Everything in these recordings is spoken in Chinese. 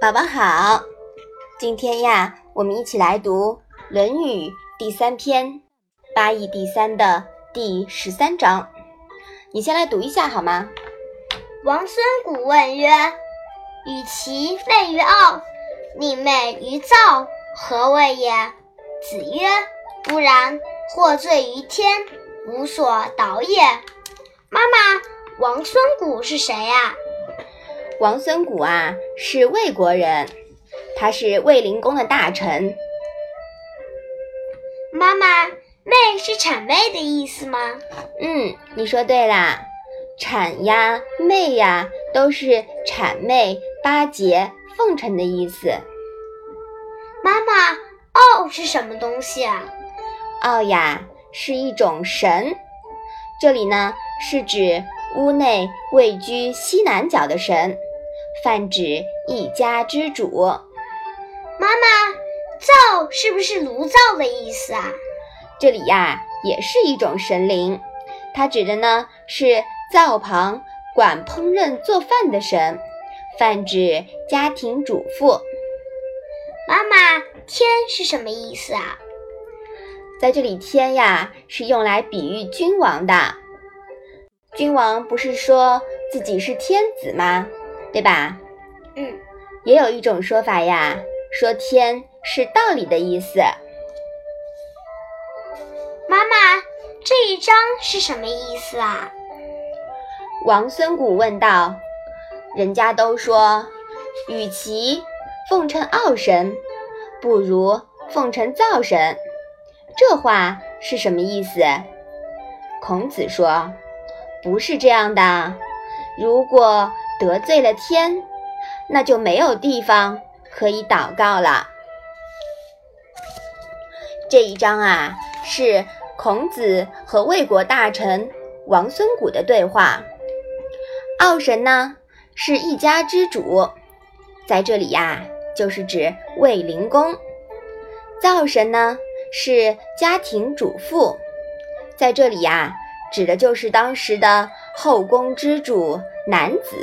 宝宝好，今天呀，我们一起来读《论语》第三篇“八义第三”的第十三章。你先来读一下好吗？王孙谷问曰：“与其废于傲，宁媚于躁，何谓也？”子曰：“不然，获罪于天，无所导也。”妈妈，王孙谷是谁呀？王孙谷啊，是魏国人，他是魏灵公的大臣。妈妈，媚是谄媚的意思吗？嗯，你说对啦，谄呀、媚呀，都是谄媚、巴结、奉承的意思。妈妈，傲是什么东西啊？傲呀，是一种神。这里呢，是指屋内位居西南角的神。泛指一家之主。妈妈，灶是不是炉灶的意思啊？这里呀，也是一种神灵，它指的呢是灶旁管烹饪做饭的神，泛指家庭主妇。妈妈，天是什么意思啊？在这里，天呀是用来比喻君王的。君王不是说自己是天子吗？对吧？嗯，也有一种说法呀，说天是道理的意思。妈妈，这一章是什么意思啊？王孙谷问道：“人家都说，与其奉承傲神，不如奉承灶神。这话是什么意思？”孔子说：“不是这样的。如果……”得罪了天，那就没有地方可以祷告了。这一章啊，是孔子和魏国大臣王孙谷的对话。傲神呢，是一家之主，在这里呀，就是指卫灵公；灶神呢，是家庭主妇，在这里呀，指的就是当时的后宫之主。男子，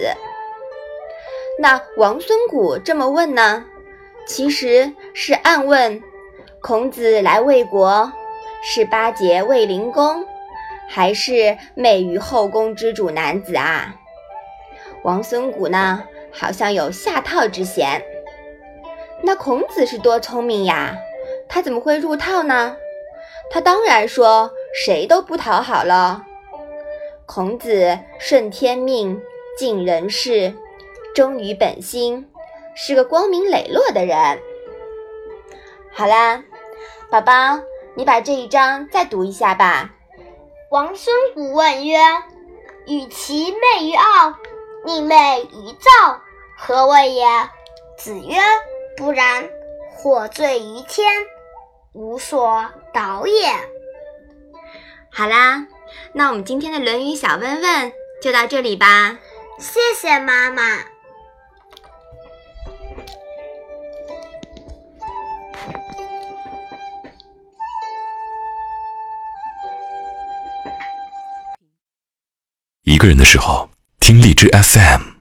那王孙谷这么问呢？其实是暗问孔子来魏国是巴结卫灵公，还是媚于后宫之主男子啊？王孙谷呢，好像有下套之嫌。那孔子是多聪明呀，他怎么会入套呢？他当然说谁都不讨好了。孔子顺天命。尽人事，忠于本心，是个光明磊落的人。好啦，宝宝，你把这一章再读一下吧。王孙谷问曰：“与其媚于傲，宁媚于躁，何谓也？”子曰：“不然，火罪于天，无所导也。”好啦，那我们今天的《论语》小问问就到这里吧。谢谢妈妈。一个人的时候，听荔枝 FM。